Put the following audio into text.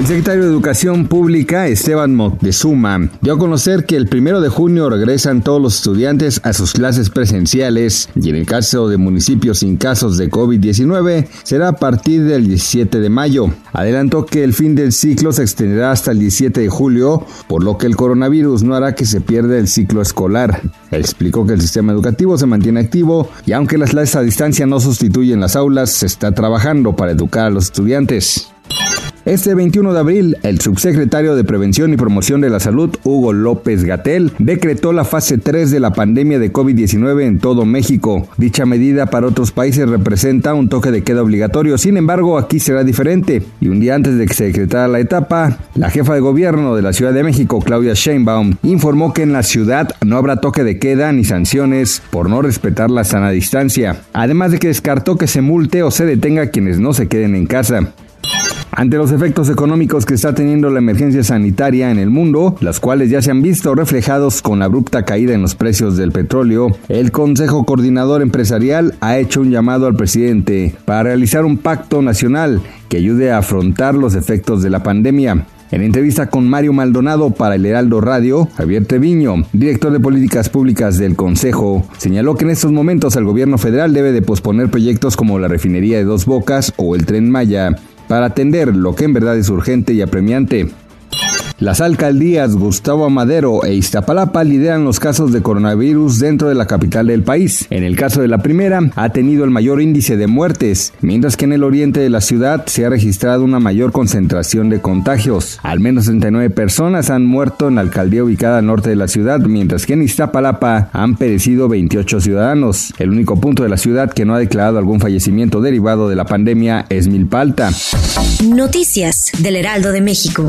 El secretario de Educación Pública, Esteban Moctezuma, dio a conocer que el primero de junio regresan todos los estudiantes a sus clases presenciales y en el caso de municipios sin casos de COVID-19 será a partir del 17 de mayo. Adelantó que el fin del ciclo se extenderá hasta el 17 de julio, por lo que el coronavirus no hará que se pierda el ciclo escolar. Explicó que el sistema educativo se mantiene activo y aunque las clases a distancia no sustituyen las aulas, se está trabajando para educar a los estudiantes. Este 21 de abril, el subsecretario de Prevención y Promoción de la Salud, Hugo López Gatel, decretó la fase 3 de la pandemia de COVID-19 en todo México. Dicha medida para otros países representa un toque de queda obligatorio, sin embargo aquí será diferente. Y un día antes de que se decretara la etapa, la jefa de gobierno de la Ciudad de México, Claudia Sheinbaum, informó que en la ciudad no habrá toque de queda ni sanciones por no respetar la sana distancia, además de que descartó que se multe o se detenga a quienes no se queden en casa. Ante los efectos económicos que está teniendo la emergencia sanitaria en el mundo, las cuales ya se han visto reflejados con la abrupta caída en los precios del petróleo, el Consejo Coordinador Empresarial ha hecho un llamado al presidente para realizar un pacto nacional que ayude a afrontar los efectos de la pandemia. En entrevista con Mario Maldonado para el Heraldo Radio, Javier Treviño, director de políticas públicas del Consejo, señaló que en estos momentos el gobierno federal debe de posponer proyectos como la refinería de Dos Bocas o el tren Maya para atender lo que en verdad es urgente y apremiante. Las alcaldías Gustavo Amadero e Iztapalapa lideran los casos de coronavirus dentro de la capital del país. En el caso de la primera, ha tenido el mayor índice de muertes, mientras que en el oriente de la ciudad se ha registrado una mayor concentración de contagios. Al menos 39 personas han muerto en la alcaldía ubicada al norte de la ciudad, mientras que en Iztapalapa han perecido 28 ciudadanos. El único punto de la ciudad que no ha declarado algún fallecimiento derivado de la pandemia es Milpalta. Noticias del Heraldo de México.